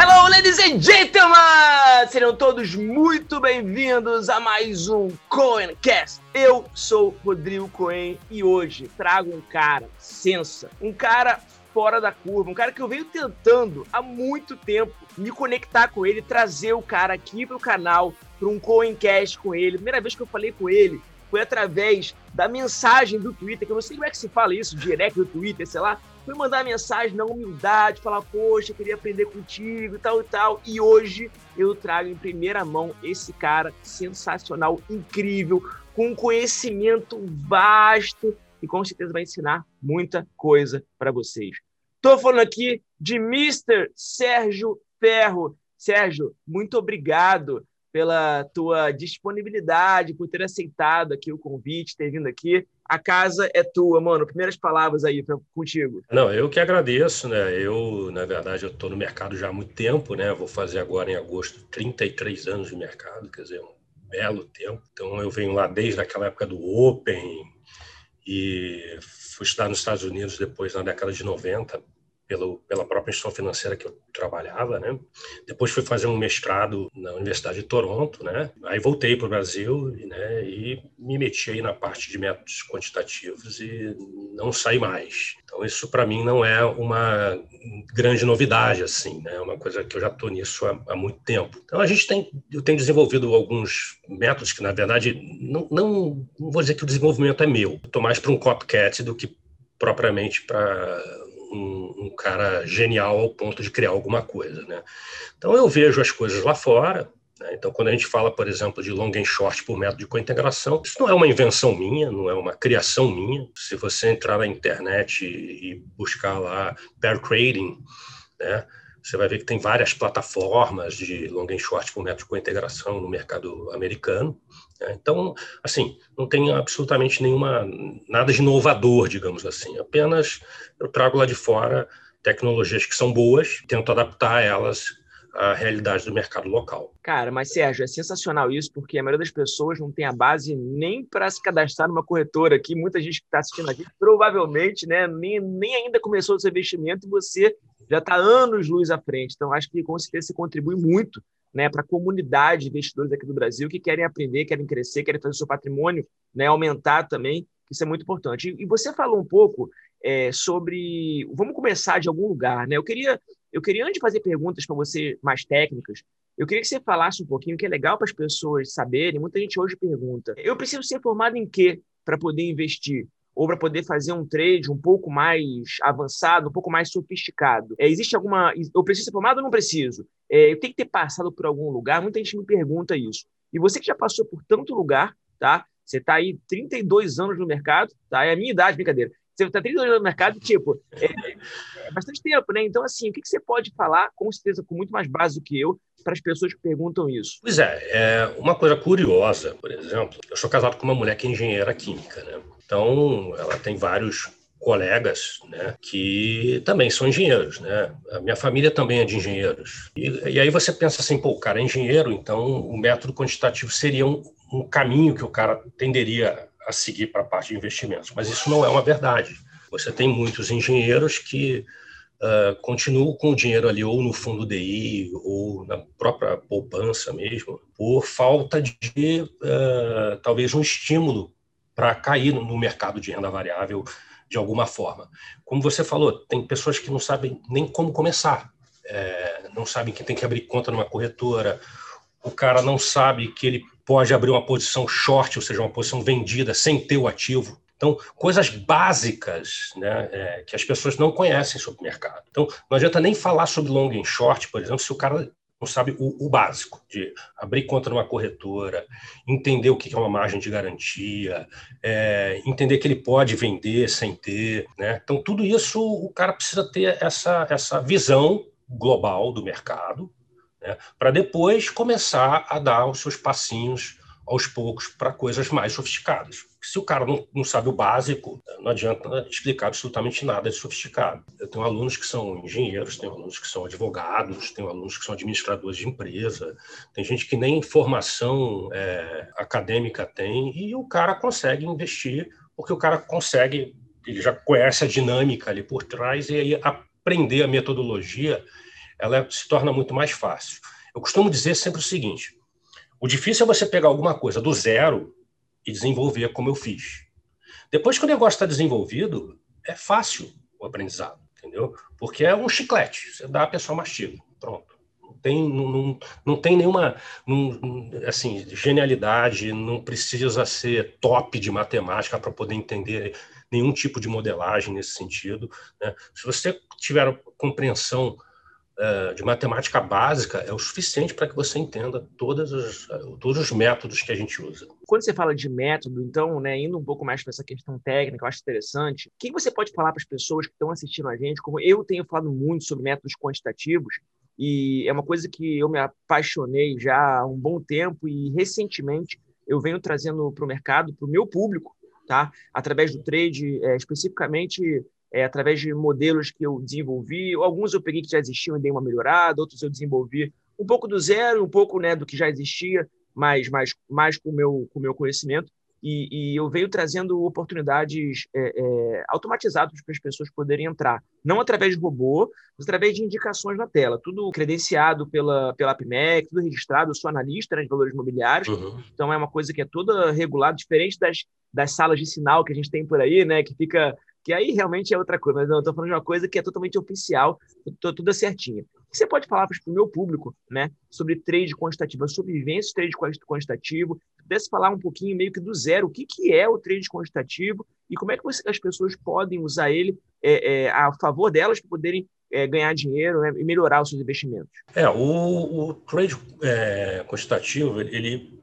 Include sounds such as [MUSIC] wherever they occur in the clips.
Hello, ladies and gentlemen! Serão todos muito bem-vindos a mais um Coencast. Eu sou Rodrigo Coen e hoje trago um cara sensa, um cara fora da curva, um cara que eu venho tentando há muito tempo me conectar com ele, trazer o cara aqui pro canal, para um Coencast com ele. Primeira vez que eu falei com ele foi através da mensagem do Twitter, que eu não sei como é que se fala isso, direct do Twitter, sei lá. Fui mandar mensagem na humildade, falar, poxa, eu queria aprender contigo e tal e tal. E hoje eu trago em primeira mão esse cara sensacional, incrível, com um conhecimento vasto e com certeza vai ensinar muita coisa para vocês. Estou falando aqui de Mr. Sérgio Ferro. Sérgio, muito obrigado pela tua disponibilidade, por ter aceitado aqui o convite, ter vindo aqui. A casa é tua, mano. Primeiras palavras aí pra, contigo. Não, eu que agradeço, né? Eu, na verdade, eu estou no mercado já há muito tempo, né? Vou fazer agora em agosto 33 anos de mercado, quer dizer, um belo tempo. Então, eu venho lá desde aquela época do Open e fui estudar nos Estados Unidos depois, na década de 90, pelo, pela própria instituição financeira que eu trabalhava, né? Depois fui fazer um mestrado na Universidade de Toronto, né? Aí voltei para o Brasil, né? E me meti aí na parte de métodos quantitativos e não saí mais. Então isso para mim não é uma grande novidade, assim, né? É uma coisa que eu já estou nisso há, há, muito tempo. Então a gente tem, eu tenho desenvolvido alguns métodos que na verdade não, não, não vou dizer que o desenvolvimento é meu. Estou mais para um copycat do que propriamente para um, um, cara genial ao ponto de criar alguma coisa, né? Então eu vejo as coisas lá fora. Né? Então quando a gente fala, por exemplo, de long and short por método de cointegração, isso não é uma invenção minha, não é uma criação minha. Se você entrar na internet e, buscar lá pair trading, né? Você vai ver que tem várias plataformas de long and short por método de cointegração no mercado americano. Né? Então, assim, não tem absolutamente nenhuma nada de inovador, digamos assim. Apenas eu trago lá de fora tecnologias que são boas, tento adaptar elas à realidade do mercado local. Cara, mas Sérgio, é sensacional isso, porque a maioria das pessoas não tem a base nem para se cadastrar numa corretora aqui. Muita gente que está assistindo aqui, provavelmente, né, nem, nem ainda começou o seu investimento e você já está anos luz à frente. Então, acho que com certeza você contribui muito né, para a comunidade de investidores aqui do Brasil que querem aprender, querem crescer, querem fazer o seu patrimônio né, aumentar também. Isso é muito importante. E, você falou um pouco é, sobre. Vamos começar de algum lugar, né? Eu queria, eu queria antes de fazer perguntas para você mais técnicas, eu queria que você falasse um pouquinho, que é legal para as pessoas saberem. Muita gente hoje pergunta: eu preciso ser formado em quê para poder investir? Ou para poder fazer um trade um pouco mais avançado, um pouco mais sofisticado? É, existe alguma. Eu preciso ser formado ou não preciso? É, eu tenho que ter passado por algum lugar? Muita gente me pergunta isso. E você que já passou por tanto lugar, tá? Você está aí 32 anos no mercado, tá? É a minha idade, brincadeira. Você está 32 anos no mercado, tipo, é, é, bastante tempo, né? Então, assim, o que, que você pode falar, com certeza, com muito mais base do que eu, para as pessoas que perguntam isso? Pois é, é, uma coisa curiosa, por exemplo, eu sou casado com uma mulher que é engenheira química, né? Então, ela tem vários colegas né, que também são engenheiros. Né? A minha família também é de engenheiros. E, e aí você pensa assim, pô, o cara é engenheiro, então o método quantitativo seria um, um caminho que o cara tenderia a seguir para a parte de investimentos. Mas isso não é uma verdade. Você tem muitos engenheiros que uh, continuam com o dinheiro ali ou no fundo DI ou na própria poupança mesmo, por falta de uh, talvez um estímulo para cair no mercado de renda variável de alguma forma. Como você falou, tem pessoas que não sabem nem como começar, é, não sabem que tem que abrir conta numa corretora, o cara não sabe que ele pode abrir uma posição short, ou seja, uma posição vendida sem ter o ativo. Então, coisas básicas né, é, que as pessoas não conhecem sobre o mercado. Então, não adianta nem falar sobre long and short, por exemplo, se o cara não sabe o, o, básico de abrir conta numa corretora, entender o que é uma margem de garantia, é, entender que ele pode vender sem ter, né? Então tudo isso o cara precisa ter essa essa visão global do mercado, né? Para depois começar a dar os seus passinhos aos poucos para coisas mais sofisticadas se o cara não, não, sabe o básico, não adianta explicar absolutamente nada de sofisticado. Eu tenho alunos que são engenheiros, tenho alunos que são advogados, tenho alunos que são administradores de empresa, tem gente que nem formação é, acadêmica tem e o cara consegue investir porque o cara consegue, ele já conhece a dinâmica ali por trás e aí aprender a metodologia ela se torna muito mais fácil. Eu costumo dizer sempre o seguinte: o difícil é você pegar alguma coisa do zero e desenvolver como eu fiz. Depois que o negócio está desenvolvido, é fácil o aprendizado, entendeu? Porque é um chiclete, você dá, a pessoa mastiga, pronto. Não tem, não, não, não tem nenhuma não, assim, genialidade, não precisa ser top de matemática para poder entender nenhum tipo de modelagem nesse sentido. Né? Se você tiver compreensão uh, de matemática básica, é o suficiente para que você entenda todas as, todos os métodos que a gente usa. Quando você fala de método, então, né, indo um pouco mais para essa questão técnica, eu acho interessante, o que você pode falar para as pessoas que estão assistindo a gente, como eu tenho falado muito sobre métodos quantitativos, e é uma coisa que eu me apaixonei já há um bom tempo e recentemente eu venho trazendo para o mercado, para o meu público, tá? Através do trade, é, especificamente é, através de modelos que eu desenvolvi. Alguns eu peguei que já existiam e dei uma melhorada, outros eu desenvolvi um pouco do zero, um pouco né, do que já existia, mas mais, mais com o meu, com meu conhecimento. E, e eu venho trazendo oportunidades é, é, automatizadas para as pessoas poderem entrar, não através de robô, mas através de indicações na tela, tudo credenciado pela, pela APMEC, tudo registrado. Eu sou analista né, de valores imobiliários, uhum. então é uma coisa que é toda regulada, diferente das, das salas de sinal que a gente tem por aí, né, que fica que aí realmente é outra coisa, mas não, estou falando de uma coisa que é totalmente oficial, tudo certinho. Você pode falar para o meu público né, sobre trade quantitativo, a sobrevivência do trade quantitativo, pudesse falar um pouquinho meio que do zero, o que, que é o trade quantitativo e como é que você, as pessoas podem usar ele é, é, a favor delas para poderem é, ganhar dinheiro né, e melhorar os seus investimentos. É, o, o trade é, quantitativo, ele,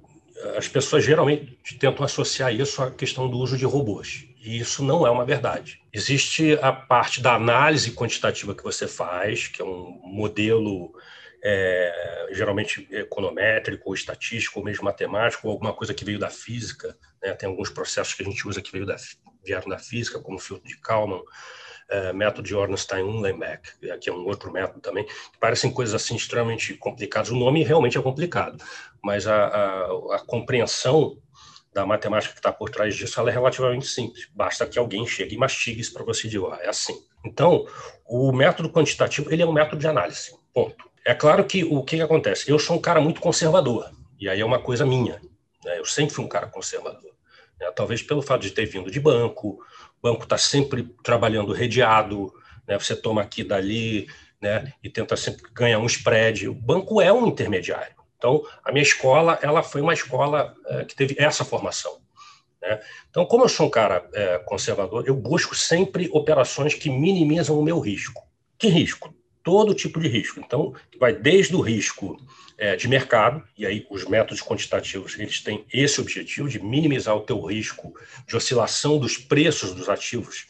as pessoas geralmente tentam associar isso à questão do uso de robôs. E isso não é uma verdade. Existe a parte da análise quantitativa que você faz, que é um modelo é, geralmente econométrico, ou estatístico, ou mesmo matemático, ou alguma coisa que veio da física. Né? Tem alguns processos que a gente usa que veio da, vieram da física, como o filtro de Kalman, é, método de Ornstein-Uhlenbeck, que é um outro método também, que parecem coisas assim extremamente complicadas. O nome realmente é complicado, mas a, a, a compreensão da matemática que está por trás disso, é relativamente simples. Basta que alguém chegue e mastigue isso para você dizer, ah, é assim. Então, o método quantitativo, ele é um método de análise, ponto. É claro que o que, que acontece? Eu sou um cara muito conservador, e aí é uma coisa minha. Né? Eu sempre fui um cara conservador. Né? Talvez pelo fato de ter vindo de banco, banco está sempre trabalhando redeado, né? você toma aqui dali, né? e tenta sempre ganhar um spread. O banco é um intermediário. Então, a minha escola ela foi uma escola é, que teve essa formação. Né? Então, como eu sou um cara é, conservador, eu busco sempre operações que minimizam o meu risco. Que risco? Todo tipo de risco. Então, vai desde o risco é, de mercado, e aí os métodos quantitativos eles têm esse objetivo de minimizar o teu risco de oscilação dos preços dos ativos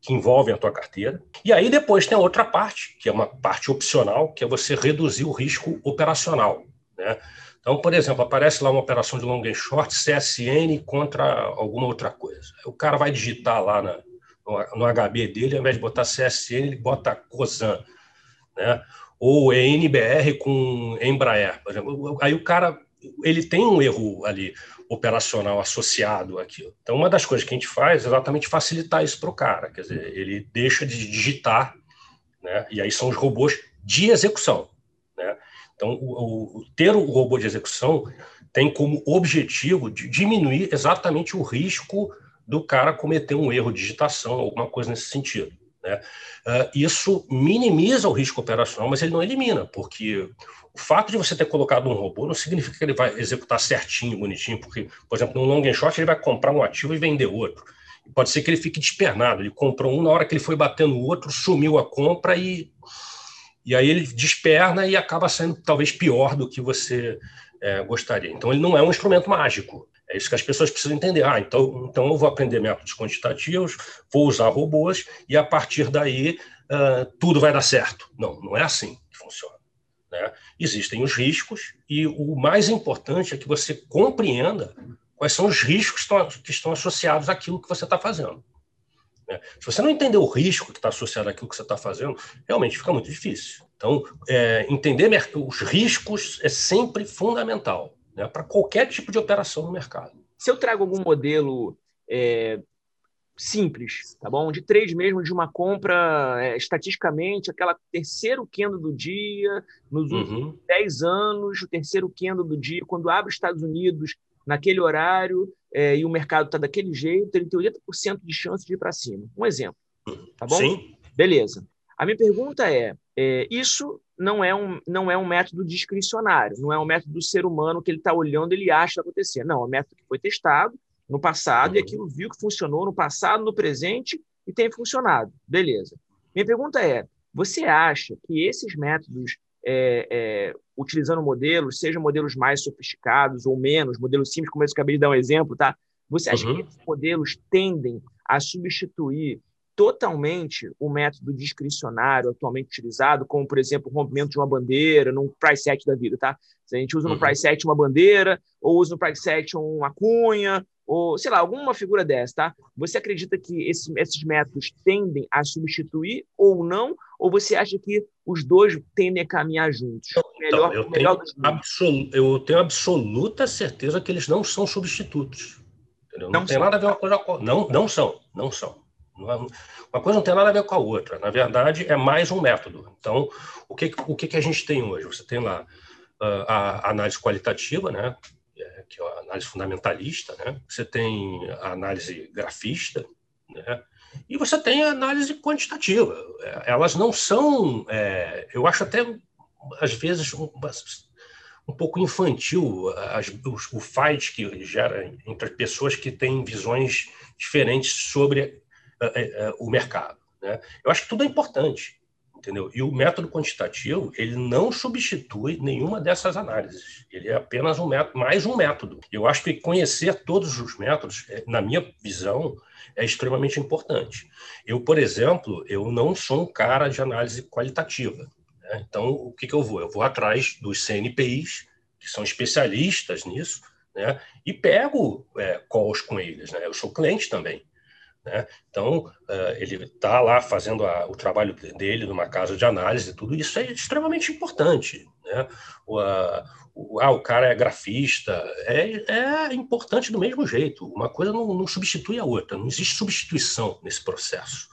que envolvem a tua carteira. E aí depois tem a outra parte, que é uma parte opcional, que é você reduzir o risco operacional. Né? Então, por exemplo, aparece lá uma operação de long and short, CSN contra alguma outra coisa. O cara vai digitar lá na, no, no, HB dele, ao invés de botar CSN, ele bota COSAN. Né? Ou NBR com Embraer, por exemplo. Aí o cara ele tem um erro ali operacional associado àquilo. Então, uma das coisas que a gente faz é exatamente facilitar isso para o cara. Quer dizer, ele deixa de digitar, né? e aí são os robôs de execução. Então, o, o, ter o robô de execução tem como objetivo de diminuir exatamente o risco do cara cometer um erro de digitação, alguma coisa nesse sentido. Né? Uh, isso minimiza o risco operacional, mas ele não elimina, porque o fato de você ter colocado um robô não significa que ele vai executar certinho, bonitinho, porque, por exemplo, no long and short ele vai comprar um ativo e vender outro. Pode ser que ele fique despernado, ele comprou um, na hora que ele foi batendo o outro, sumiu a compra e e aí ele desperna e acaba sendo talvez pior do que você é, gostaria. Então, ele não é um instrumento mágico. É isso que as pessoas precisam entender. Ah, então, então eu vou aprender métodos quantitativos, vou usar robôs e a partir daí uh, tudo vai dar certo. Não, não é assim que funciona. Né? Existem os riscos e o mais importante é que você compreenda quais são os riscos que estão, que estão associados àquilo que você está fazendo. Né? Se você não entender o risco que está associado àquilo que você está fazendo, realmente fica muito difícil. Então, é, entender os riscos é sempre fundamental né, para qualquer tipo de operação no mercado. Se eu trago algum modelo, é, simples, tá bom? De trade mesmo, de uma compra é, estatisticamente, aquela terceiro candle do dia, nos últimos uhum. 10 anos, o terceiro candle do dia, quando abre os Estados Unidos naquele horário é, e o mercado está daquele jeito, ele tem 80% de chance de ir para cima. Um exemplo, tá bom? Sim. Beleza. A minha pergunta é, é, isso não é, um, não é um método discricionário, não é um método do ser humano que ele está olhando ele acha acontecer. Não, é um método que foi testado, no passado, e aquilo viu que funcionou no passado, no presente, e tem funcionado. Beleza. Minha pergunta é: você acha que esses métodos, é, é, utilizando modelos, sejam modelos mais sofisticados ou menos, modelos simples, como eu acabei de dar um exemplo, tá? Você acha uhum. que esses modelos tendem a substituir totalmente o método discricionário atualmente utilizado, como, por exemplo, o rompimento de uma bandeira num price set da vida, tá? Se a gente usa no uhum. price set uma bandeira, ou usa no price set uma cunha, ou sei lá, alguma figura dessa, tá? Você acredita que esse, esses métodos tendem a substituir ou não? Ou você acha que os dois tendem a caminhar juntos? Então, melhor, eu, melhor tenho absol, eu tenho absoluta certeza que eles não são substitutos. Não, não tem são. nada a ver uma coisa com não, não são, não são. É, uma coisa não tem nada a ver com a outra. Na verdade, é mais um método. Então, o que, o que, que a gente tem hoje? Você tem lá uh, a análise qualitativa, né? que é a análise fundamentalista, né? você tem a análise grafista, né? e você tem a análise quantitativa. É, elas não são, é, eu acho até, às vezes, um, um pouco infantil as, o, o fight que gera entre pessoas que têm visões diferentes sobre é, é, o mercado. Né? Eu acho que tudo é importante entendeu? E o método quantitativo, ele não substitui nenhuma dessas análises. Ele é apenas um método, mais um método. Eu acho que conhecer todos os métodos, é, na minha visão, é extremamente importante. Eu, por exemplo, eu não sou um cara de análise qualitativa. Né? Então, o que, que eu vou? Eu vou atrás dos CNPIs, que são especialistas nisso, né? e pego é, calls com eles. Né? Eu sou cliente também. Né? Então, uh, ele está lá fazendo a, o trabalho dele numa casa de análise, tudo isso é extremamente importante. Né? O, a, o, ah, o cara é grafista, é, é importante do mesmo jeito. Uma coisa não, não substitui a outra, não existe substituição nesse processo.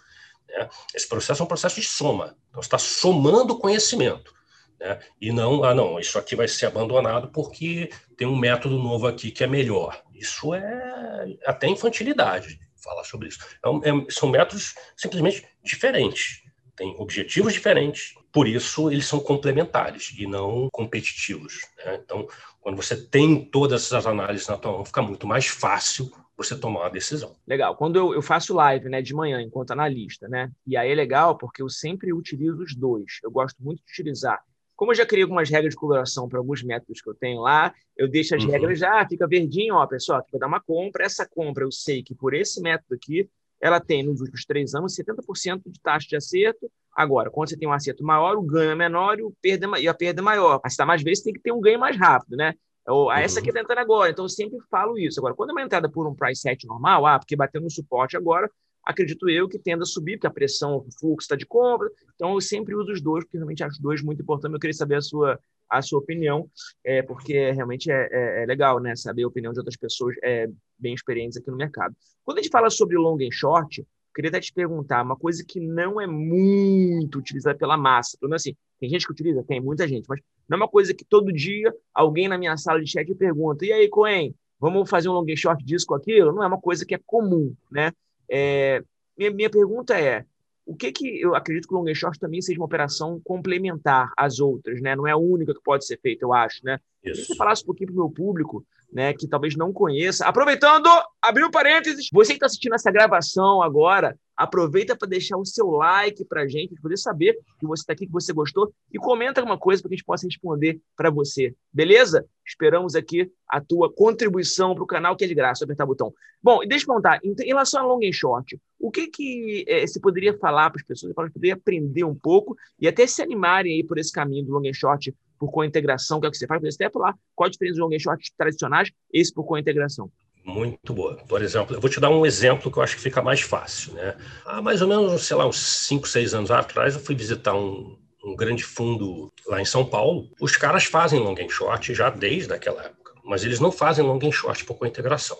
Né? Esse processo é um processo de soma, então está somando conhecimento. Né? E não, ah, não, isso aqui vai ser abandonado porque tem um método novo aqui que é melhor. Isso é até infantilidade falar sobre isso. É, é, são métodos simplesmente diferentes, têm objetivos diferentes, por isso eles são complementares e não competitivos. Né? Então, quando você tem todas essas análises na tua mão, fica muito mais fácil você tomar uma decisão. Legal. Quando eu, eu, faço live né, de manhã enquanto analista, né? E aí é legal porque eu sempre utilizo os dois. Eu gosto muito de utilizar como eu já criei algumas regras de coloração para alguns métodos que eu tenho lá, eu deixo as uhum. regras já, ah, fica verdinho, ó, pessoal, aqui vai dar uma compra. Essa compra eu sei que por esse método aqui, ela tem nos últimos três anos 70% de taxa de acerto. Agora, quando você tem um acerto maior, o ganho é menor e, o perda, é e a perda é maior. Mas, tá, mais vezes, tem que ter um ganho mais rápido, né? Ou, ah, essa aqui está entrando agora, então eu sempre falo isso. Agora, quando é uma entrada por um price set normal, ah, porque bateu no suporte agora, acredito eu que tenda a subir, porque a pressão, o fluxo está de compra. Então, eu sempre uso os dois, porque realmente acho os dois muito importantes. Eu queria saber a sua, a sua opinião, é, porque realmente é, é, é, legal né, saber a opinião de outras pessoas é, bem experientes aqui no mercado. Quando a gente fala sobre long and short, queria até te perguntar uma coisa que não é muito utilizada pela massa. Pelo menos assim, tem gente que utiliza? Tem, muita gente, mas não é uma coisa que todo dia alguém na minha sala de chat pergunta: e aí, Coen, vamos fazer um long and short disso com aquilo? Não é uma coisa que é comum, né? É, minha, minha pergunta é, o que que eu acredito que o long short também seja uma operação complementar às outras, né? Não é a única que pode ser feita, eu acho, né? Isso. Se você falasse um pouquinho para o meu público, né, que talvez não conheça, aproveitando, abriu parênteses, você que está assistindo essa gravação agora, Aproveita para deixar o seu like para a gente, para poder saber que você está aqui, que você gostou, e comenta alguma coisa para que a gente possa responder para você. Beleza? Esperamos aqui a tua contribuição para o canal, que é de graça, apertar o botão. Bom, e deixa eu perguntar, em relação a long and short, o que, que é, você poderia falar para as pessoas, para poder aprender um pouco e até se animarem aí por esse caminho do long and short por co-integração, que é o que você faz, você até falar qual a diferença dos long and short tradicionais, esse por co-integração. Muito boa. Por exemplo, eu vou te dar um exemplo que eu acho que fica mais fácil. Né? Há mais ou menos, sei lá, uns 5, 6 anos atrás, eu fui visitar um, um grande fundo lá em São Paulo. Os caras fazem long and short já desde aquela época, mas eles não fazem long and short por integração.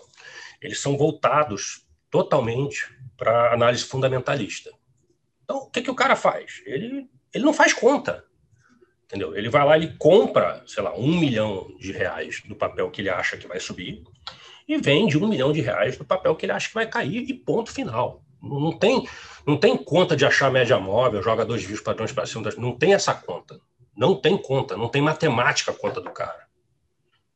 Eles são voltados totalmente para análise fundamentalista. Então, o que, que o cara faz? Ele, ele não faz conta. Entendeu? Ele vai lá, ele compra, sei lá, um milhão de reais do papel que ele acha que vai subir e vende um milhão de reais do papel que ele acha que vai cair e ponto final. Não tem, não tem conta de achar média móvel, joga dois views padrões para cima. Não tem essa conta. Não tem conta, não tem matemática a conta do cara.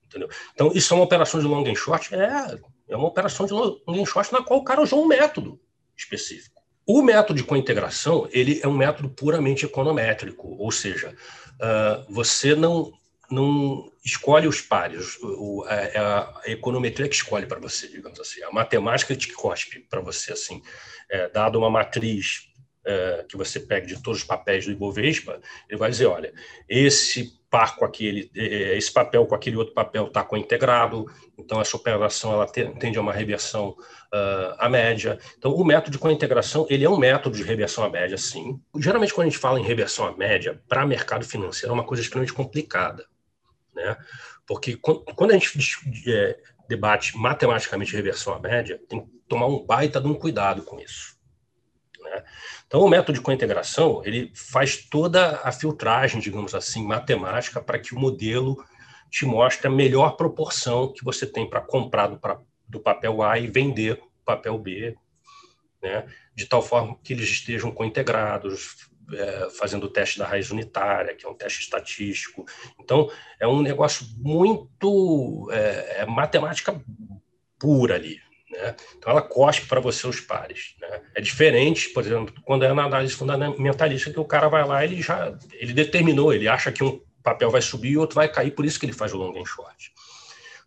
Entendeu? Então, isso é uma operação de long and short? É, é uma operação de long and short na qual o cara usou um método específico. O método de integração ele é um método puramente econométrico, ou seja, uh, você não, não escolhe os pares, o, a, é a, econometria que escolhe para você, digamos assim, a matemática que cospe para você, assim, é, dado uma matriz é, que você pega de todos os papéis do Ibovespa, ele vai dizer, olha, esse par com aquele, é, é, esse papel com aquele outro papel está cointegrado, então essa operação ela tende a uma reversão uh, à média. Então, o método de cointegração, ele é um método de reversão à média, sim. Geralmente, quando a gente fala em reversão à média, para mercado financeiro é uma coisa extremamente complicada, né? Porque quando a gente é, debate matematicamente reversão à média, tem que tomar um baita de um cuidado com isso. Né? Então, o método de cointegração ele faz toda a filtragem, digamos assim, matemática, para que o modelo te mostre a melhor proporção que você tem para comprar do, pra, do papel A e vender o papel B, né? de tal forma que eles estejam cointegrados, é, fazendo o teste da raiz unitária, que é um teste estatístico. Então, é um negócio muito. É, é matemática pura ali. Né? Então, ela cospe para você os pares. Né? É diferente, por exemplo, quando é na análise fundamentalista, que o cara vai lá ele já ele determinou, ele acha que um papel vai subir e outro vai cair, por isso que ele faz o long and short.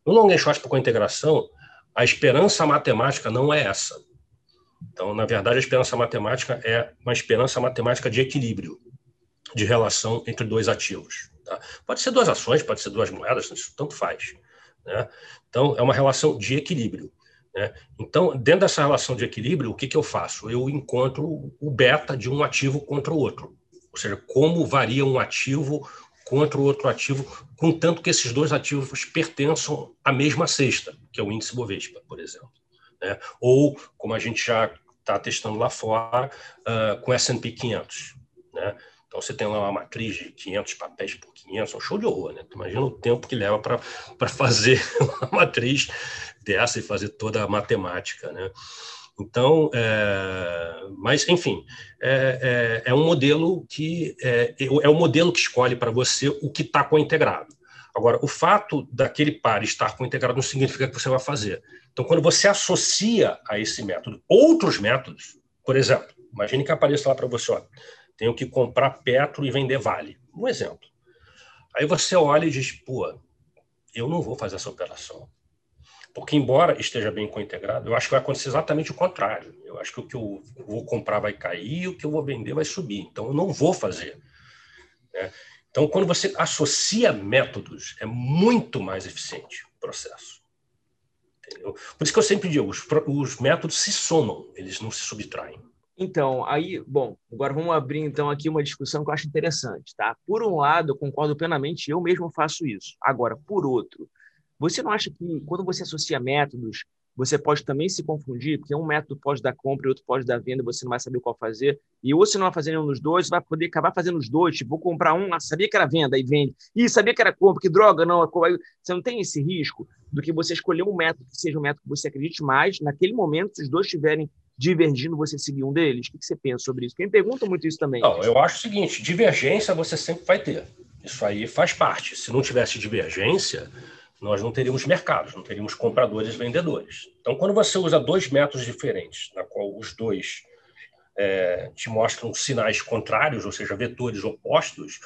No long and short, com integração, a esperança matemática não é essa. Então, na verdade, a esperança matemática é uma esperança matemática de equilíbrio, de relação entre dois ativos. Tá? Pode ser duas ações, pode ser duas moedas, isso tanto faz. Né? Então, é uma relação de equilíbrio. Né? Então, dentro dessa relação de equilíbrio, o que, que eu faço? Eu encontro o beta de um ativo contra o outro. Ou seja, como varia um ativo contra o outro ativo, contanto que esses dois ativos pertençam à mesma cesta, que é o índice Bovespa, por exemplo. Né? Ou, como a gente já está testando lá fora, uh, com S&P 500. Né? Então, você tem lá uma matriz de 500 papéis por 500, é um show de horror, né? Imagina o tempo que leva para fazer [LAUGHS] uma matriz dessa e fazer toda a matemática, né? Então, é, mas, enfim, é, é, é, um modelo que é, é o modelo que escolhe para você o que está cointegrado. Agora, o fato daquele par estar cointegrado não significa que você vai fazer. Então, quando você associa a esse método outros métodos, por exemplo, imagine que apareça lá para você, ó, tenho que comprar Petro e vender Vale. Um exemplo. Aí você olha e diz, pô, eu não vou fazer essa operação. Porque, embora esteja bem cointegrado, eu acho que vai acontecer exatamente o contrário. Eu acho que o que eu vou comprar vai cair o que eu vou vender vai subir. Então, eu não vou fazer. Né? Então, quando você associa métodos, é muito mais eficiente o processo. Entendeu? Por isso que eu sempre digo, os, os métodos se somam, eles não se subtraem. Então, aí, bom, agora vamos abrir então aqui uma discussão que eu acho interessante, tá? Por um lado, eu concordo plenamente, eu mesmo faço isso. Agora, por outro, você não acha que quando você associa métodos, você pode também se confundir, porque um método pode dar compra e outro pode dar venda, você não vai saber qual fazer. E ou se não vai fazer nenhum dos dois, vai poder acabar fazendo os dois. Tipo, vou comprar um, ah, sabia que era venda, aí vende. E sabia que era compra, que droga, não. Você não tem esse risco do que você escolher um método que seja um método que você acredite mais. Naquele momento, se os dois estiverem divergindo, você seguir um deles? O que você pensa sobre isso? Quem pergunta muito isso também. Não, eu acho o seguinte: divergência você sempre vai ter. Isso aí faz parte. Se não tivesse divergência, nós não teríamos mercados, não teríamos compradores e vendedores. Então, quando você usa dois métodos diferentes, na qual os dois é, te mostram sinais contrários, ou seja, vetores opostos,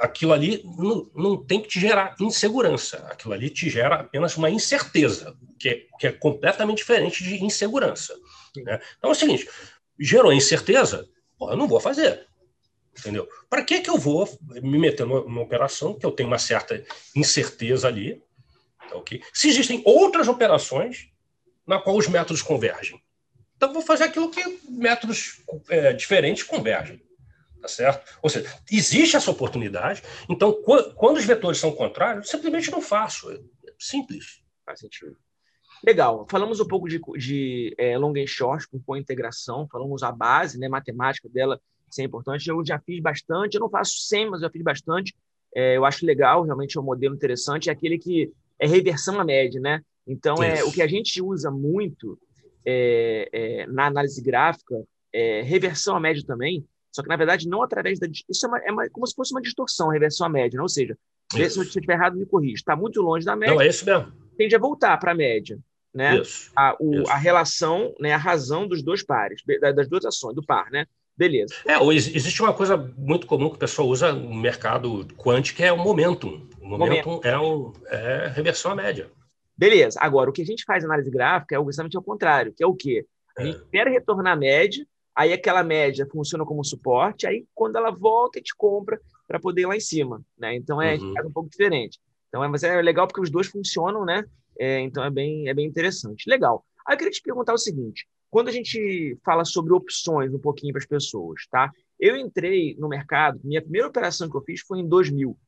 aquilo ali não, não, tem que te gerar insegurança. Aquilo ali te gera apenas uma incerteza, que é, que é completamente diferente de insegurança. Né? Então é o seguinte: gerou incerteza, pô, eu não vou fazer. Entendeu? Para que, que eu vou me meter numa, numa, operação que eu tenho uma certa incerteza ali? Tá okay? Se existem outras operações na qual os métodos convergem. Então, vou fazer aquilo que métodos é, diferentes convergem. Tá certo? Ou seja, existe essa oportunidade. Então, quando os vetores são contrários, simplesmente não faço. É simples. Faz sentido. Legal. Falamos um pouco de, de é, long and short com integração, falamos a base, né, matemática dela, isso é importante. Eu já fiz bastante, eu não faço sempre, mas já fiz bastante. É, eu acho legal, realmente é um modelo interessante, é aquele que é reversão à média, né? Então, é, o que a gente usa muito é, é, na análise gráfica é reversão à média também, só que, na verdade, não através da... Isso é, uma, é uma, como se fosse uma distorção, reversão à média, né? ou seja, se eu estiver errado, me corrija. Está muito longe da média. Não, é isso mesmo. Tende a voltar para a média né? Isso, a, o, isso. a relação, né? a razão dos dois pares, das duas ações, do par, né? Beleza. É, existe uma coisa muito comum que o pessoal usa no mercado quântico, que é o momentum. O momentum, momentum. É, um, é reversão à média. Beleza. Agora, o que a gente faz em análise gráfica é justamente ao contrário, que é o quê? A é. gente espera retornar à média, aí aquela média funciona como suporte, aí quando ela volta, a gente compra para poder ir lá em cima. Né? Então, é, uhum. é um pouco diferente. Então, é, mas é legal porque os dois funcionam, né? É, então é bem, é bem interessante. Legal. Aí eu queria te perguntar o seguinte: quando a gente fala sobre opções um pouquinho para as pessoas, tá? Eu entrei no mercado, minha primeira operação que eu fiz foi em 2000,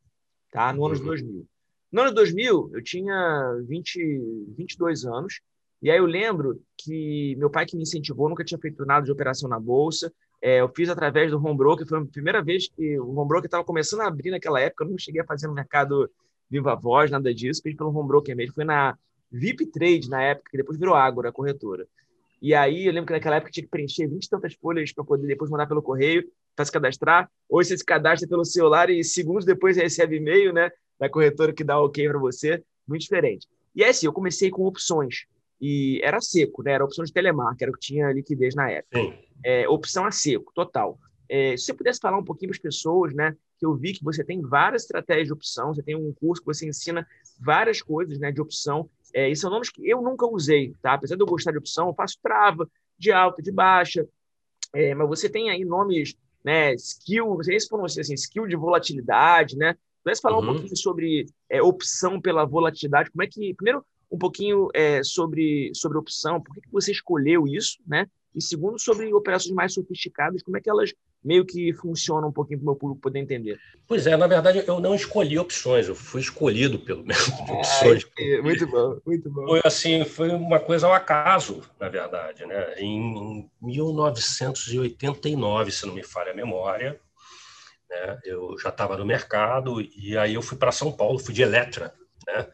tá? No ano de 2000. Uhum. No ano de 2000, eu tinha 20, 22 anos, e aí eu lembro que meu pai que me incentivou, nunca tinha feito nada de operação na bolsa, é, eu fiz através do home broker, foi a primeira vez que o home broker estava começando a abrir naquela época, eu não cheguei a fazer no mercado Viva Voz, nada disso, fiz pelo home broker mesmo. Foi na VIP Trade na época, que depois virou Ágora, a corretora. E aí eu lembro que naquela época tinha que preencher 20 e tantas folhas para poder depois mandar pelo correio para se cadastrar. Hoje você se cadastra pelo celular e segundos depois recebe e-mail né, da corretora que dá ok para você. Muito diferente. E é assim, eu comecei com opções. E era seco, né? Era opção de telemark, era o que tinha liquidez na época. É, opção a seco, total. É, se você pudesse falar um pouquinho para as pessoas, né? que eu vi que você tem várias estratégias de opção, você tem um curso que você ensina várias coisas né, de opção. É, e são nomes que eu nunca usei, tá? Apesar de eu gostar de opção, eu faço trava, de alta, de baixa. É, mas você tem aí nomes, né? Skill, você nem se pronuncia assim, skill de volatilidade, né? Pudesse falar uhum. um pouquinho sobre é, opção pela volatilidade, como é que. Primeiro, um pouquinho é, sobre, sobre opção, por que, que você escolheu isso, né? E segundo, sobre operações mais sofisticadas, como é que elas meio que funcionam um pouquinho para o meu público poder entender? Pois é, na verdade eu não escolhi opções, eu fui escolhido pelo método de opções. É, muito bom, muito bom. Foi assim, foi uma coisa ao acaso, na verdade, né? Em 1989, se não me falha a memória, né? Eu já estava no mercado e aí eu fui para São Paulo, fui de Eletra, né?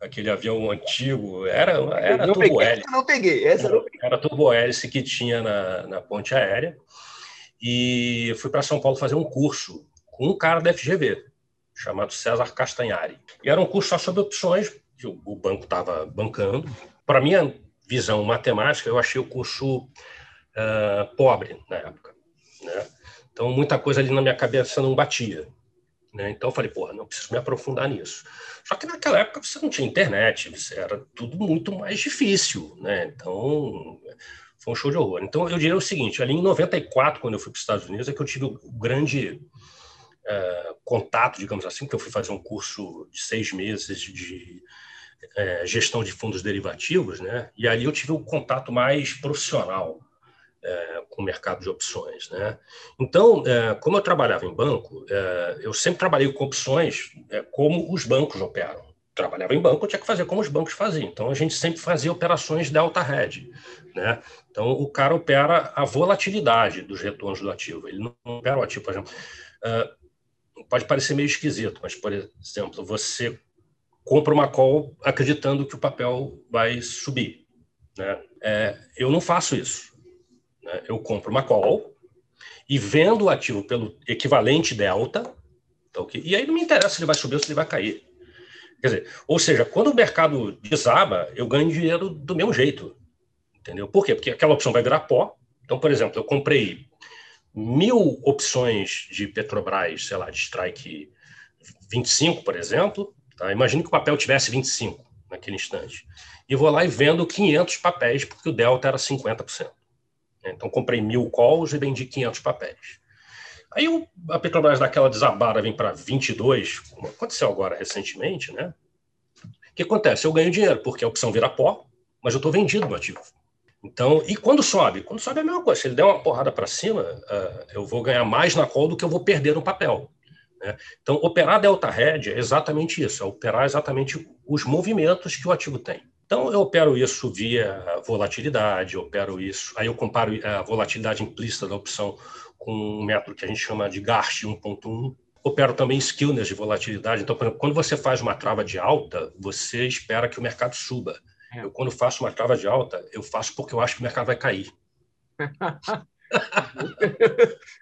aquele avião antigo, era, era não turbo hélice. Essa não peguei, essa não peguei. Era turbo hélice que tinha na, na ponte aérea. E fui para São Paulo fazer um curso com um cara da FGV, chamado César Castanhari. E era um curso só sobre opções, que o banco estava bancando. Para minha visão matemática, eu achei o curso uh, pobre na época. Né? Então, muita coisa ali na minha cabeça não batia. Né? Então, eu falei, porra, não preciso me aprofundar nisso. Só que naquela época você não tinha internet, era tudo muito mais difícil, né? Então, foi um show de horror. Então, eu diria o seguinte, ali em 94, quando eu fui para os Estados Unidos, é que eu tive o grande é, contato, digamos assim, que eu fui fazer um curso de seis meses de é, gestão de fundos derivativos, né? E ali eu tive o contato mais profissional é, com o mercado de opções. Né? Então, como eu trabalhava em banco, eu sempre trabalhei com opções como os bancos operam. Trabalhava em banco, tinha que fazer como os bancos faziam. Então, a gente sempre fazia operações delta hedge. Né? Então, o cara opera a volatilidade dos retornos do ativo. Ele não opera o ativo, por exemplo. É, pode parecer meio esquisito, mas, por exemplo, você compra uma call acreditando que o papel vai subir. Né? É, eu não faço isso. Né? Eu compro uma call e vendo o ativo pelo equivalente delta, okay? e aí não me interessa se ele vai subir ou se ele vai cair. Quer dizer, ou seja, quando o mercado desaba, eu ganho dinheiro do mesmo jeito. Entendeu? Por quê? Porque aquela opção vai virar pó. Então, por exemplo, eu comprei mil opções de Petrobras, sei lá, de strike 25, por exemplo. Tá? Que o papel tivesse 25 naquele instante. E vou lá e vendo 500 papéis, porque o delta era 50%. Então, comprei mil calls e vendi 500 papéis. Aí a Petrobras daquela desabada vem para 22, como aconteceu agora recentemente, né? O que acontece? Eu ganho dinheiro, porque a opção vira pó, mas eu estou vendido no ativo. Então, e quando sobe? Quando sobe é a mesma coisa. Se ele der uma porrada para cima, uh, eu vou ganhar mais na call do que eu vou perder no papel. Né? Então, operar delta hedge é exatamente isso, é operar exatamente os movimentos que o ativo tem. Então, eu opero isso via volatilidade, opero isso, aí eu comparo a volatilidade implícita da opção com um método que a gente chama de Garch 1.1. Opero também skillness de volatilidade. Então, por exemplo, quando você faz uma trava de alta, você espera que o mercado suba. É. Eu, quando faço uma trava de alta, eu faço porque eu acho que o mercado vai cair. [LAUGHS]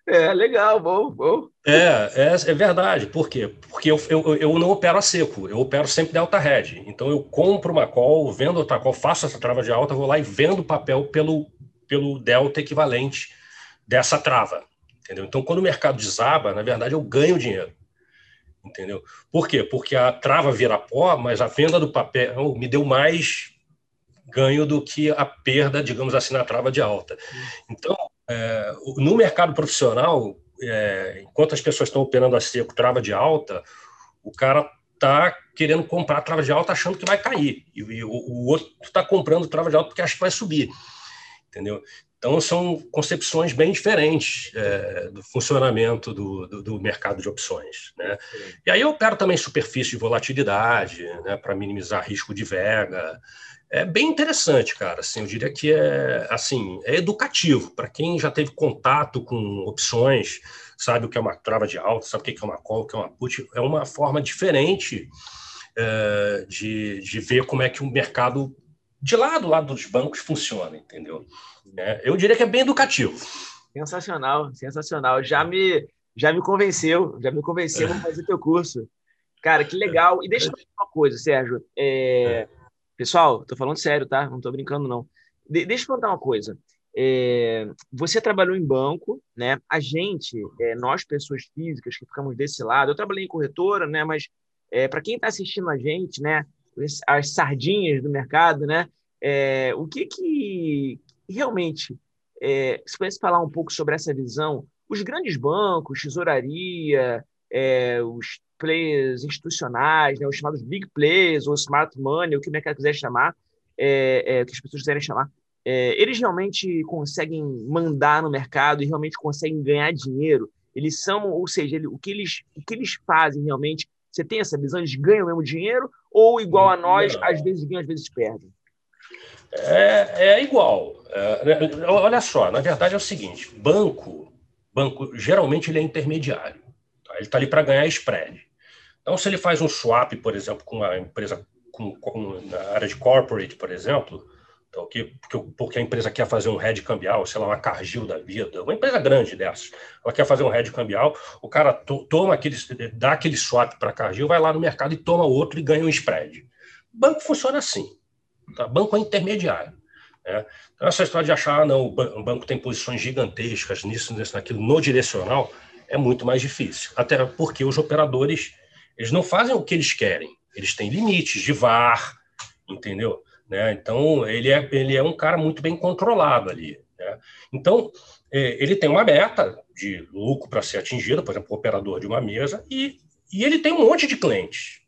é, legal, bom, bom. É, é, é, verdade. Por quê? Porque eu, eu, eu não opero a seco, eu opero sempre delta head. Então eu compro uma call, vendo outra call, faço essa trava de alta, vou lá e vendo o papel pelo, pelo delta equivalente dessa trava. Entendeu? Então, quando o mercado desaba, na verdade, eu ganho dinheiro. Entendeu? Por quê? Porque a trava vira pó, mas a venda do papel me deu mais ganho do que a perda, digamos assim, na trava de alta. Então, é, no mercado profissional, é, enquanto as pessoas estão operando a seco, trava de alta, o cara está querendo comprar trava de alta achando que vai cair. E, e o, o, outro está comprando trava de alta porque acha que vai subir. Entendeu? Então, são concepções bem diferentes é, do funcionamento do, do, do, mercado de opções. Né? E aí eu opero também superfície de volatilidade né, para minimizar risco de vega. É bem interessante, cara. Assim, eu diria que é assim é educativo para quem já teve contato com opções, sabe o que é uma trava de alta, sabe o que é uma call, o que é uma put. É uma forma diferente é, de, de ver como é que o mercado de lá do lado dos bancos funciona, entendeu? É, eu diria que é bem educativo. Sensacional, sensacional. Já me, já me convenceu, já me convenceu a fazer teu curso. Cara, que legal. E deixa eu falar uma coisa, Sérgio. É... é. Pessoal, tô falando sério, tá? Não tô brincando, não. De deixa eu contar uma coisa. É... Você trabalhou em banco, né? A gente, é, nós, pessoas físicas que ficamos desse lado, eu trabalhei em corretora, né? Mas é, para quem está assistindo a gente, né? As sardinhas do mercado, né? É, o que que, realmente, é, se pudesse falar um pouco sobre essa visão, os grandes bancos, tesouraria, é, os players institucionais, né, os chamados big players, ou smart money, o que o mercado quiser chamar, é, é, o que as pessoas quiserem chamar, é, eles realmente conseguem mandar no mercado e realmente conseguem ganhar dinheiro. Eles são, ou seja, ele, o, que eles, o que eles fazem realmente, você tem essa visão, eles ganham mesmo dinheiro, ou igual a nós, às vezes ganham, às vezes perdem? É, é igual. É, olha só, na verdade é o seguinte: banco, banco geralmente ele é intermediário. Tá? Ele está ali para ganhar spread. Então, se ele faz um swap, por exemplo, com uma empresa com, com, na área de corporate, por exemplo, então, que, porque, a empresa quer fazer um hedge cambial, sei lá, uma Cargill da vida, uma empresa grande dessas, ela quer fazer um hedge cambial, o cara to, toma aquele, dá aquele swap para a Cargill, vai lá no mercado e toma outro e ganha um spread. Banco funciona assim. Tá? Banco é intermediário. Né? Então, essa história de achar, ah, não, o banco tem posições gigantescas nisso, nisso, naquilo, no direcional, é muito mais difícil. Até porque os operadores, eles não fazem o que eles querem. Eles têm limites de VAR, entendeu? Né? Então, ele é, ele é um cara muito bem controlado ali. Né? Então, é, ele tem uma meta de lucro para ser atingida, por exemplo, operador de uma mesa, e, e ele tem um monte de clientes.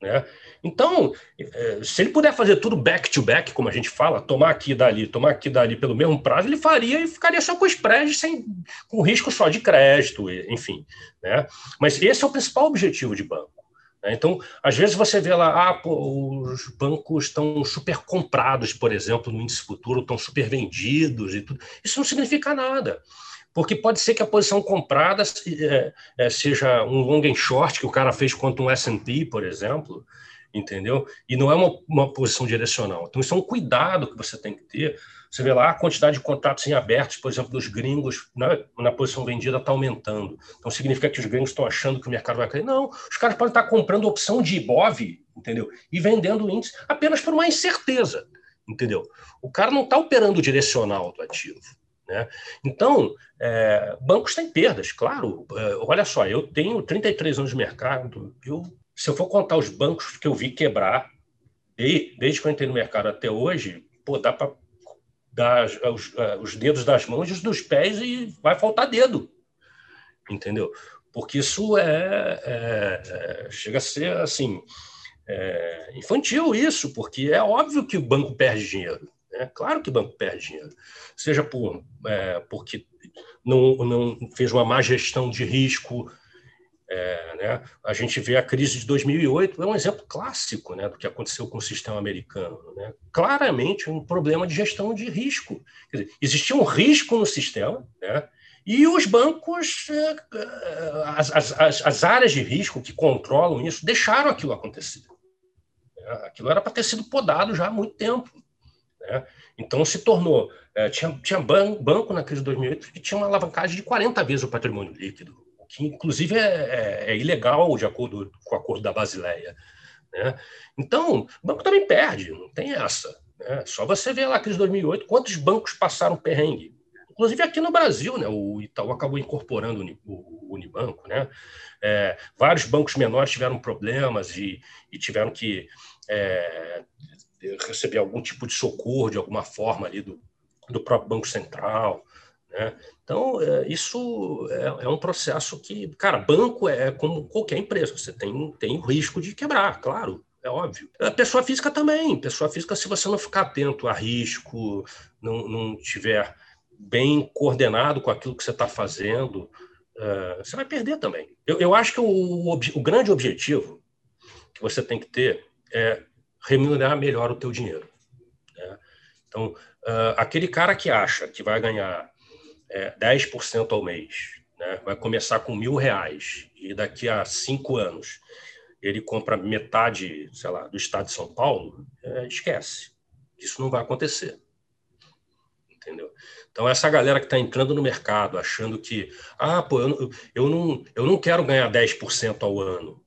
Né? Então, é, se ele puder fazer tudo back-to-back, como a gente fala, tomar aqui e dali, tomar aqui e dali pelo mesmo prazo, ele faria e ficaria só com os spreads, sem, com risco só de crédito, enfim. Né? Mas esse é o principal objetivo de banco. Né? Então, às vezes você vê lá, ah, os bancos estão super comprados, por exemplo, no índice futuro, estão super vendidos e tudo. Isso não significa nada porque pode ser que a posição comprada é, é, seja um long and short que o cara fez contra um S&P, por exemplo, entendeu? E não é uma, uma posição direcional. Então, isso é um cuidado que você tem que ter. Você vê lá a quantidade de contratos em abertos, por exemplo, dos gringos na, na posição vendida está aumentando. Então, significa que os gringos estão achando que o mercado vai cair. Não, os caras podem estar comprando opção de IBOV, entendeu? E vendendo o índice apenas por uma incerteza, entendeu? O cara não está operando direcional do ativo. Né? Então, é, bancos têm perdas, claro. É, olha só, eu tenho 33 anos de mercado, eu se eu for contar os bancos que eu vi quebrar, desde que eu entrei no mercado até hoje, pô, dá para dar os, eh, os, dedos das mãos e os dos pés e vai faltar dedo. Entendeu? Porque isso é, é, é chega a ser assim é, infantil isso, porque é óbvio que o banco perde dinheiro. Né? Claro que o banco perde dinheiro, seja por é, porque não, não fez uma má gestão de risco, É, né? A gente vê a crise de 2008, é um exemplo clássico né, do que aconteceu com o sistema americano. Né? Claramente um problema de gestão de risco. Dizer, existia um risco no sistema, né? e os bancos, é, é, as, as, as, áreas de risco que controlam isso, deixaram aquilo acontecer. Né? Aquilo era para ter sido podado já há muito tempo. Né? Então se tornou. É, tinha, tinha banco na crise de 2008 que tinha uma alavancagem de 40 vezes o patrimônio líquido que inclusive é, é, é ilegal de acordo com o acordo da Basileia. Né? Então, o banco também perde, não tem essa. Né? Só você ver lá a crise de 2008, quantos bancos passaram perrengue. Inclusive aqui no Brasil, né? o Itaú acabou incorporando o Unibanco. Né? É, vários bancos menores tiveram problemas e, e tiveram que é, receber algum tipo de socorro de alguma forma ali do, do próprio Banco Central. Né? Então, é, isso é, é, um processo que, cara, banco é como qualquer empresa, você tem, tem o risco de quebrar, claro, é óbvio. A pessoa física também, pessoa física, se você não ficar atento a risco, não, não tiver bem coordenado com aquilo que você está fazendo, uh, você vai perder também. Eu, eu acho que o, o grande objetivo que você tem que ter é remunerar melhor o teu dinheiro. Né? Então, uh, aquele cara que acha que vai ganhar é, 10% ao mês, né? vai começar com mil reais e daqui a cinco anos ele compra metade, sei lá, do estado de São Paulo, é, esquece. Isso não vai acontecer. Entendeu? Então, essa galera que está entrando no mercado achando que, ah, pô, eu, eu, não, eu não quero ganhar 10% ao ano.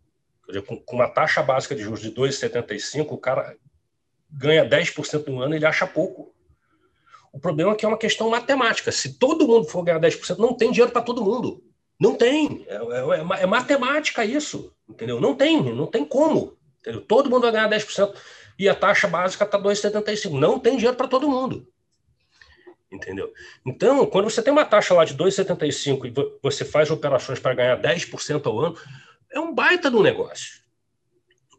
Dizer, com, com, uma taxa básica de juros de 2,75, o cara ganha 10% no ano, ele acha pouco. O problema é que é uma questão matemática. Se todo mundo for ganhar 10%, não tem dinheiro para todo mundo. Não tem. É, é, é, matemática isso. Entendeu? Não tem, não tem como. Entendeu? Todo mundo vai ganhar 10% e a taxa básica está 2,75. Não tem dinheiro para todo mundo. Entendeu? Então, quando você tem uma taxa lá de 2,75 e você faz operações para ganhar 10% ao ano, é um baita do negócio.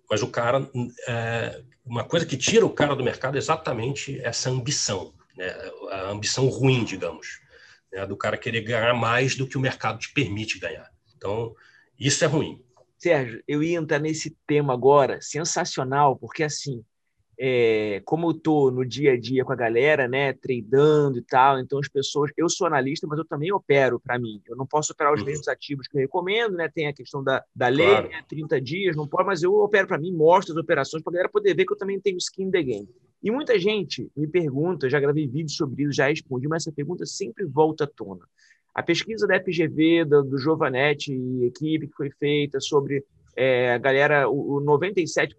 Mas o cara, é, uma coisa que tira o cara do mercado é exatamente essa ambição né? a ambição ruim, digamos, né? do cara querer ganhar mais do que o mercado te permite ganhar. Então, isso é ruim. Sérgio, eu ia entrar nesse tema agora, sensacional, porque assim, é, como eu estou no dia a dia com a galera, né, tradando e tal, então as pessoas, eu sou analista, mas eu também opero para mim. Eu não posso operar os uhum. mesmos ativos que eu recomendo, né? Tem a questão da, da lei, claro. né, 30 dias, não pode, mas eu opero para mim, mostro as operações para a galera poder ver que eu também tenho skin in the game. E muita gente me pergunta, já gravei vídeos sobre isso, já respondi, mas essa pergunta sempre volta à tona. A pesquisa da FGV, do, do Giovanetti e equipe que foi feita sobre é, a galera, o, o 97%,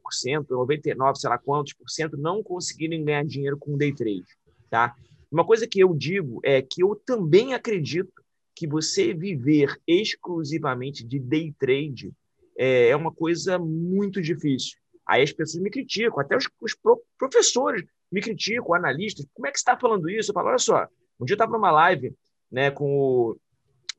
99%, sei lá quantos por cento, não conseguirem ganhar dinheiro com day trade. Tá? Uma coisa que eu digo é que eu também acredito que você viver exclusivamente de day trade é, é uma coisa muito difícil. Aí as pessoas me criticam, até os, os professores me criticam, analistas. Como é que você está falando isso? Eu falo, olha só, um dia eu estava numa live né, com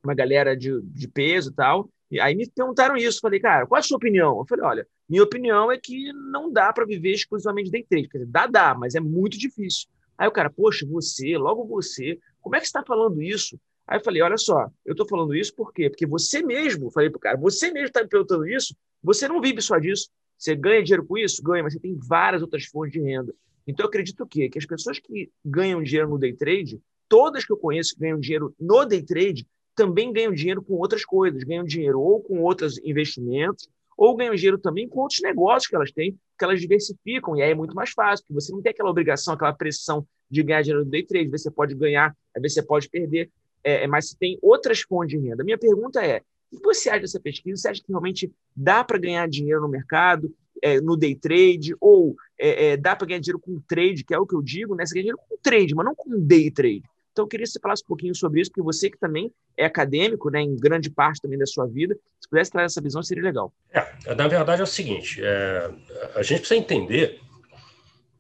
uma galera de, de peso e tal, e aí me perguntaram isso. Falei, cara, qual é a sua opinião? Eu falei, olha, minha opinião é que não dá para viver exclusivamente day trade. Quer dizer, dá, dá, mas é muito difícil. Aí o cara, poxa, você, logo você, como é que você está falando isso? Aí eu falei, olha só, eu estou falando isso por quê? Porque você mesmo, falei para o cara, você mesmo está me perguntando isso, você não vive só disso. Você ganha dinheiro com isso? Ganha, mas você tem várias outras fontes de renda. Então, eu acredito o quê? Que as pessoas que ganham dinheiro no day trade, todas que eu conheço que ganham dinheiro no day trade, também ganham dinheiro com outras coisas. Ganham dinheiro ou com outros investimentos, ou ganham dinheiro também com outros negócios que elas têm, que elas diversificam. E aí é muito mais fácil, porque você não tem aquela obrigação, aquela pressão de ganhar dinheiro no day trade. Você pode ganhar, às vezes você pode perder, é, é mas você tem outras fontes de renda. Minha pergunta é, o que você acha dessa pesquisa? Você acha que realmente dá para ganhar dinheiro no mercado, é, no day trade, ou é, é, dá para ganhar dinheiro com trade, que é o que eu digo, né? Você ganha dinheiro com trade, mas não com day trade. Então, eu queria que você falasse um pouquinho sobre isso, porque você que também é acadêmico, né, em grande parte também da sua vida, se pudesse trazer essa visão, seria legal. É, na verdade é o seguinte, é, a gente precisa entender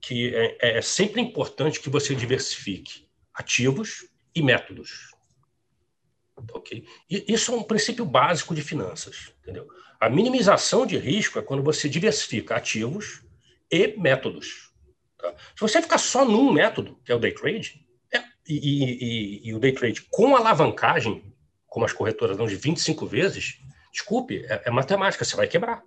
que é, é sempre importante que você diversifique ativos e métodos. Ok? E isso é um princípio básico de finanças, entendeu? A minimização de risco é quando você diversifica ativos e métodos. Tá? Se você ficar só num método, que é o day trade, é, e, e, e, o day trade com alavancagem, como as corretoras dão de 25 vezes, Desculpe, é, é matemática, você vai quebrar.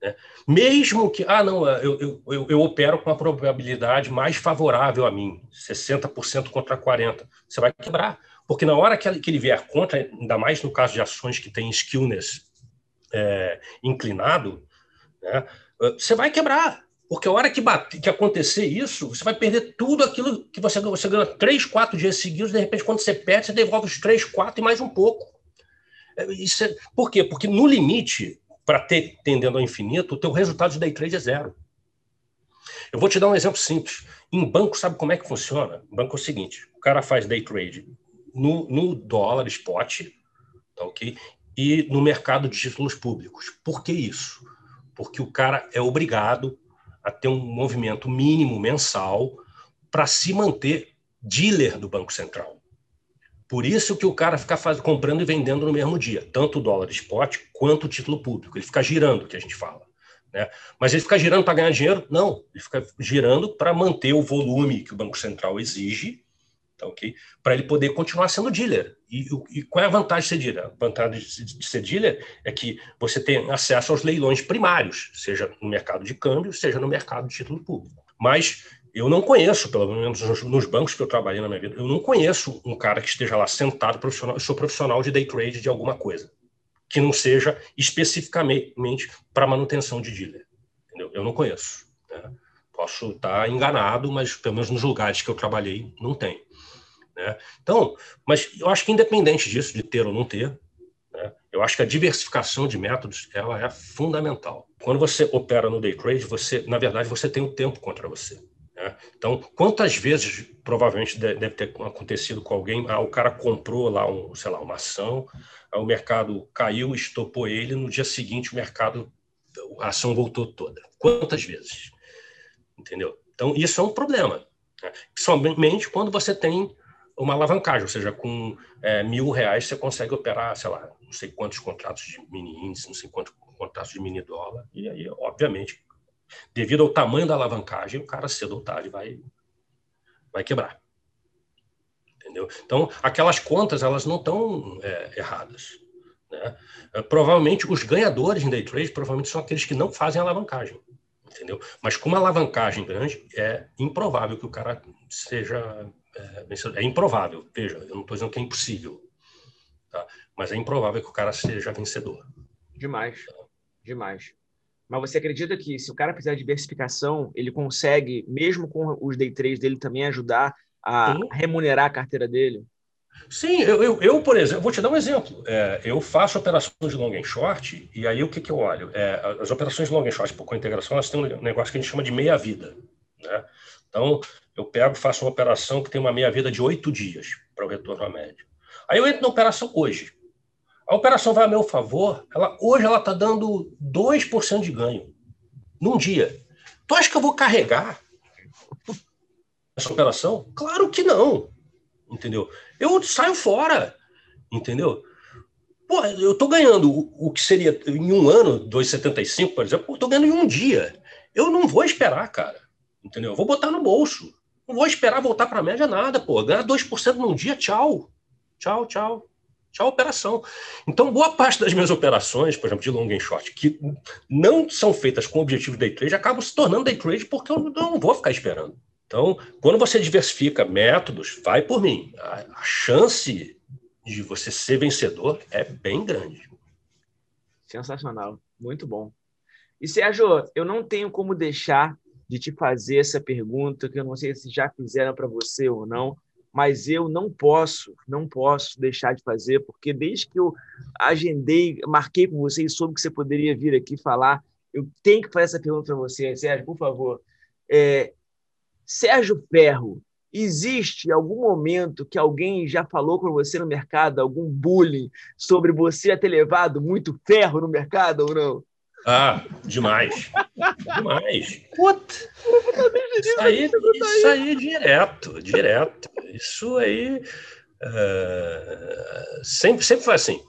Né? Mesmo que, ah, não, eu, eu, eu, eu, opero com a probabilidade mais favorável a mim, 60% contra 40%, você vai quebrar. Porque na hora que ele vier contra, ainda mais no caso de ações que têm skillness é, inclinado, né, você vai quebrar. Porque a hora que, que acontecer isso, você vai perder tudo aquilo que você. Você ganha três, quatro dias seguidos, de repente, quando você perde, você devolve os três, quatro e mais um pouco. Isso é, por quê? Porque no limite, para ter tendendo ao infinito, o teu resultado de day trade é zero. Eu vou te dar um exemplo simples. Em banco, sabe como é que funciona? O banco é o seguinte: o cara faz day trade no, no dólar spot, tá ok? E no mercado de títulos públicos. Por que isso? Porque o cara é obrigado a ter um movimento mínimo mensal para se manter dealer do Banco Central. Por isso que o cara fica faz, comprando e vendendo no mesmo dia, tanto o dólar spot quanto o título público. Ele fica girando, que a gente fala. Né? Mas ele fica girando para ganhar dinheiro? Não, ele fica girando para manter o volume que o Banco Central exige, tá, okay? para ele poder continuar sendo dealer. E, e, qual é a vantagem de ser dealer? A vantagem de ser dealer é que você tem acesso aos leilões primários, seja no mercado de câmbio, seja no mercado de título público. Mas eu não conheço, pelo menos nos bancos que eu trabalhei na minha vida, eu não conheço um cara que esteja lá sentado profissional. Eu sou profissional de day trade de alguma coisa, que não seja especificamente para manutenção de dealer. Entendeu? Eu não conheço. Né? Posso estar enganado, mas pelo menos nos lugares que eu trabalhei, não tem. Né? Então, mas eu acho que independente disso, de ter ou não ter, né? eu acho que a diversificação de métodos ela é fundamental. Quando você opera no day trade, você, na verdade, você tem o tempo contra você. Né? Então, quantas vezes provavelmente deve ter acontecido com alguém? Ah, o cara comprou lá, um, sei lá, uma ação, o mercado caiu, estopou ele, no dia seguinte o mercado, a ação voltou toda. Quantas vezes? Entendeu? Então, isso é um problema. Né? Somente quando você tem uma alavancagem, ou seja, com é, mil reais você consegue operar, sei lá, não sei quantos contratos de mini índice, não sei quantos contratos de mini dólar, e aí, obviamente, devido ao tamanho da alavancagem, o cara cedo ou tarde vai, vai quebrar. Entendeu? Então, aquelas contas, elas não estão é, erradas. Né? É, provavelmente, os ganhadores em day trade provavelmente são aqueles que não fazem alavancagem. Entendeu? Mas com uma alavancagem grande, é improvável que o cara seja é, É improvável, veja, eu não estou dizendo que é impossível, tá? mas é improvável que o cara seja vencedor. Demais, demais. Mas você acredita que se o cara fizer diversificação, ele consegue, mesmo com os day trades dele, também ajudar a Sim. remunerar a carteira dele? Sim, eu, eu, eu, por exemplo, vou te dar um exemplo. É, eu faço operações de long and short, e aí o que, que eu olho? É, as operações de long and short, por com integração, elas têm um negócio que a gente chama de meia-vida. Né? Então, eu pego faço uma operação que tem uma meia-vida de oito dias para o retorno à média. Aí eu entro na operação hoje. A operação vai a meu favor, ela, hoje ela está dando 2% de ganho num dia. Tu acha que eu vou carregar essa operação? Claro que não. Entendeu? Eu saio fora. Entendeu? Pô, eu estou ganhando o, que seria em um ano, 2,75, por exemplo, estou ganhando em um dia. Eu não vou esperar, cara. Entendeu? Eu vou botar no bolso. Não vou esperar voltar para a média nada, pô. Ganhar 2% num dia, tchau. Tchau, tchau. Tchau, operação. Então, boa parte das minhas operações, por exemplo, de long and short, que não são feitas com o objetivo de day trade, acabam se tornando day trade porque eu não vou ficar esperando. Então, quando você diversifica métodos, vai por mim. A, chance de você ser vencedor é bem grande. Sensacional. Muito bom. E, Sérgio, eu não tenho como deixar de te fazer essa pergunta, que eu não sei se já fizeram para você ou não mas eu não posso, não posso deixar de fazer, porque desde que eu agendei, marquei com você e soube que você poderia vir aqui falar, eu tenho que fazer essa pergunta para você, Sérgio, por favor. É, Sérgio Ferro, existe algum momento que alguém já falou com você no mercado, algum bullying sobre você ter levado muito ferro no mercado ou não? Ah, demais. demais. Puta. Isso aí, isso aí direto, direto. Isso aí uh, sempre, sempre foi assim.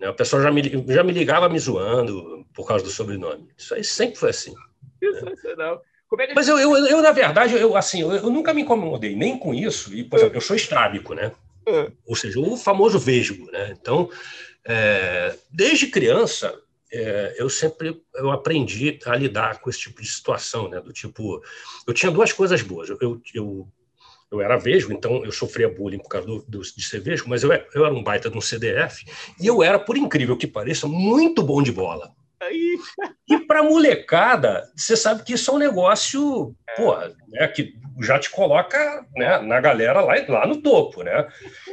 Né? O pessoal já me, já me ligava me zoando por causa do sobrenome. Isso aí sempre foi assim. Sensacional. Né? É que... Mas eu, eu, eu, na verdade, eu, assim, eu, eu, nunca me incomodei nem com isso. E, por exemplo, eu sou estrábico, né? É. Ou seja, o famoso vesgo, né? Então, é, desde criança, é, eu sempre eu aprendi a lidar com esse tipo de situação, né? Do tipo, eu tinha duas coisas boas. Eu, eu, eu era vesgo, então eu sofria bullying por causa do, do, de ser vesgo, mas eu, eu era um baita de um CDF e eu era, por incrível que pareça, muito bom de bola. [LAUGHS] E para molecada, você sabe que isso é um negócio, é. porra, né, que já te coloca né, na galera lá, lá no topo, né?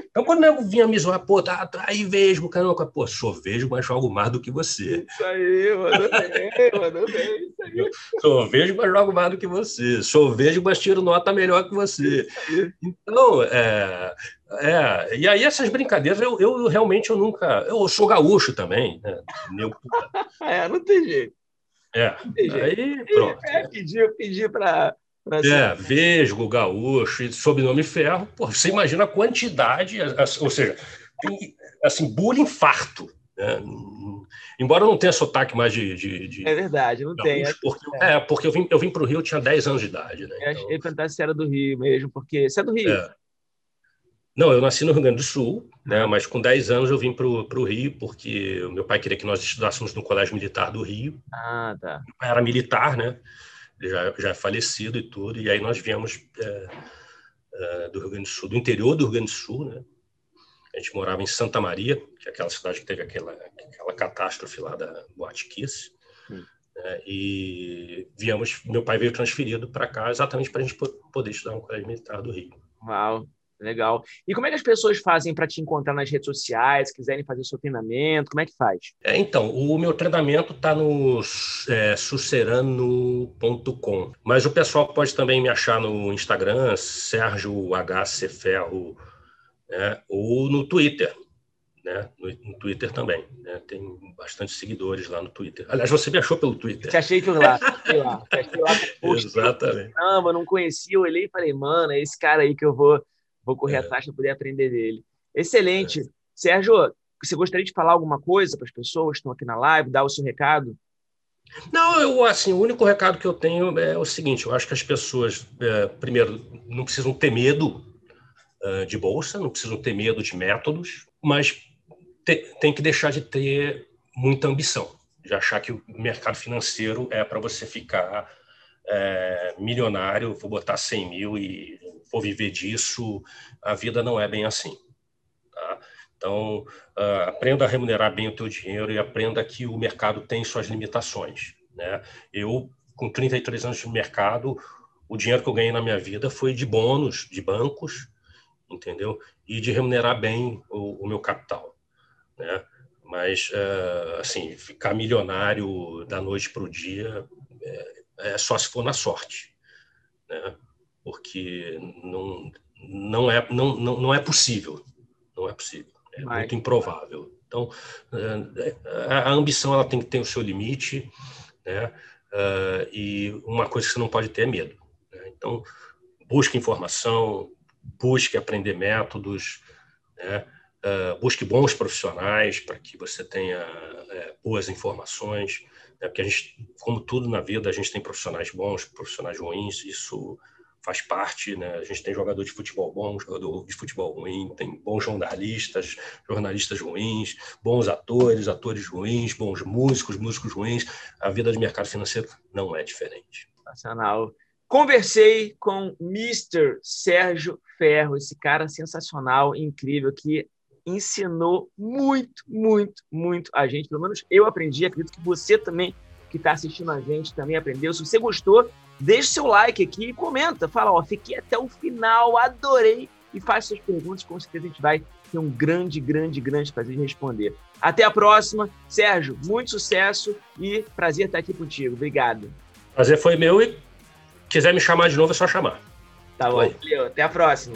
Então, quando o nego vinha me zoar, pô, tá, tá aí vejo, caramba, pô, sou vejo, mas jogo mais do que você. Isso aí, mano, bem, mano, bem, isso aí. Sou vejo, mas jogo mais do que você. Sou vejo, mas tiro nota melhor que você. Então, é, é, e aí essas brincadeiras, eu, eu realmente eu nunca. Eu sou gaúcho também, né? [LAUGHS] É, não tem jeito. É, aí pronto. É, pedi, pedi para é, Vesgo, Gaúcho e sobrenome Ferro. Pô, você imagina a quantidade, ou seja, tem, assim, bullying farto. Né? Embora não tenha sotaque mais de. de, de é verdade, não tem. Porque, é. é. porque eu vim, eu vim para o Rio, eu tinha 10 anos de idade. Né? Eu então... achei perguntar se era do Rio mesmo, porque você é do Rio. É. Não, eu nasci no Rio Grande do Sul, né, mas com 10 anos eu vim para o Rio, porque o meu pai queria que nós estudássemos no Colégio Militar do Rio. Ah, tá. Meu pai era militar, né? Já, já é falecido e tudo, e aí nós viemos é, é, do Rio Grande do Sul, do interior do Rio Grande do Sul, né? A gente morava em Santa Maria, que é aquela cidade que teve aquela, aquela catástrofe lá da Boate Kiss. Hum. Né, e viemos, meu pai veio transferido para cá exatamente para a gente poder estudar no Colégio Militar do Rio. Uau, Legal. E como é que as pessoas fazem para te encontrar nas redes sociais, quiserem fazer seu treinamento? Como é que faz? É, então, o meu treinamento está no é, sucerano.com. Mas o pessoal pode também me achar no Instagram, Sérgio HC Ferro, né? ou no Twitter. Né? No, no Twitter também. Né? Tem bastante seguidores lá no Twitter. Aliás, você me achou pelo Twitter. Te achei por lá. Achei lá. Achei lá [LAUGHS] Exatamente. Eu não conhecia, eu olhei e falei, mano, é esse cara aí que eu vou Vou correr é. atrás para poder aprender dele. Excelente. É. Sérgio, você gostaria de falar alguma coisa para as pessoas que estão aqui na live, dar o seu recado? Não, eu assim, o único recado que eu tenho é o seguinte: eu acho que as pessoas, é, primeiro, não precisam ter medo uh, de bolsa, não precisam ter medo de métodos, mas te, tem que deixar de ter muita ambição, de achar que o mercado financeiro é para você ficar é, milionário, vou botar 100 mil e vou viver disso. A vida não é bem assim. Tá? Então, uh, aprenda a remunerar bem o teu dinheiro e aprenda que o mercado tem suas limitações. Né? Eu, com 33 anos de mercado, o dinheiro que eu ganhei na minha vida foi de bônus, de bancos, entendeu? E de remunerar bem o, o meu capital, né? Mas, uh, assim, ficar milionário da noite para o dia é, é só se for na sorte, né? porque não, não, é, não, não, não é possível, não é possível, é Vai. muito improvável. Então, é, a ambição ela tem que ter o seu limite, né? Uh, e uma coisa que você não pode ter é medo. Né? Então, busque informação, busque aprender métodos, né? Uh, busque bons profissionais para que você tenha é, boas informações. Né? Porque a gente, como tudo na vida, a gente tem profissionais bons, profissionais ruins, isso faz parte, né? A gente tem jogador de futebol bom, jogador de futebol ruim, tem bons jornalistas, jornalistas ruins, bons atores, atores ruins, bons músicos, músicos ruins. A vida de mercado financeiro não é diferente. Sensacional. Conversei com Mr. Sérgio Ferro, esse cara sensacional, incrível, que ensinou muito, muito, muito a gente. Pelo menos eu aprendi, acredito que você também, que está assistindo a gente, também aprendeu. Se você gostou, deixe seu like aqui e comenta. Fala, ó, fiquei até o final, adorei. E faz suas perguntas, com certeza a gente vai ter um grande, grande, grande prazer em responder. Até a próxima. Sérgio, muito sucesso e prazer estar aqui contigo. Obrigado. Prazer foi meu e quiser me chamar de novo é só chamar. Tá bom, valeu. Até a próxima.